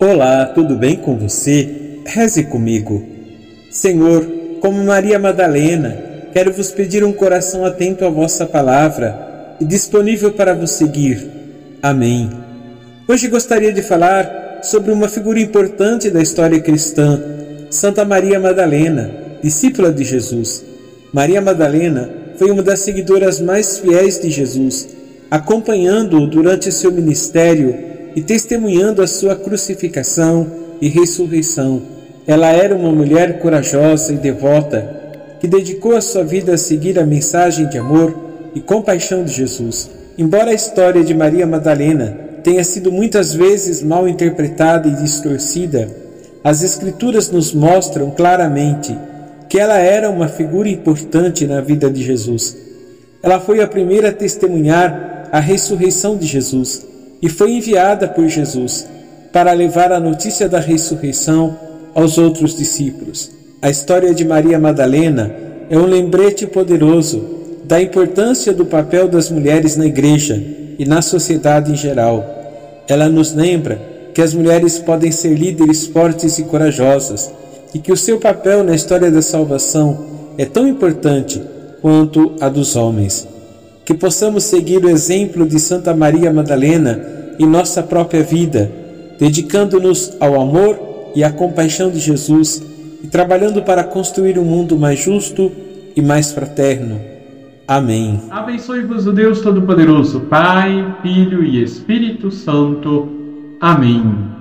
Olá, tudo bem com você? Reze comigo. Senhor, como Maria Madalena, quero vos pedir um coração atento à vossa palavra e disponível para vos seguir. Amém. Hoje gostaria de falar sobre uma figura importante da história cristã, Santa Maria Madalena, discípula de Jesus. Maria Madalena foi uma das seguidoras mais fiéis de Jesus, acompanhando-o durante seu ministério e testemunhando a sua crucificação e ressurreição. Ela era uma mulher corajosa e devota que dedicou a sua vida a seguir a mensagem de amor e compaixão de Jesus. Embora a história de Maria Madalena tenha sido muitas vezes mal interpretada e distorcida, as Escrituras nos mostram claramente que ela era uma figura importante na vida de Jesus. Ela foi a primeira a testemunhar a ressurreição de Jesus e foi enviada por Jesus para levar a notícia da ressurreição aos outros discípulos. A história de Maria Madalena é um lembrete poderoso da importância do papel das mulheres na igreja e na sociedade em geral. Ela nos lembra que as mulheres podem ser líderes fortes e corajosas e que o seu papel na história da salvação é tão importante quanto a dos homens que possamos seguir o exemplo de Santa Maria Madalena em nossa própria vida, dedicando-nos ao amor e à compaixão de Jesus e trabalhando para construir um mundo mais justo e mais fraterno. Amém. Abençoe-vos o Deus Todo-Poderoso, Pai, Filho e Espírito Santo. Amém.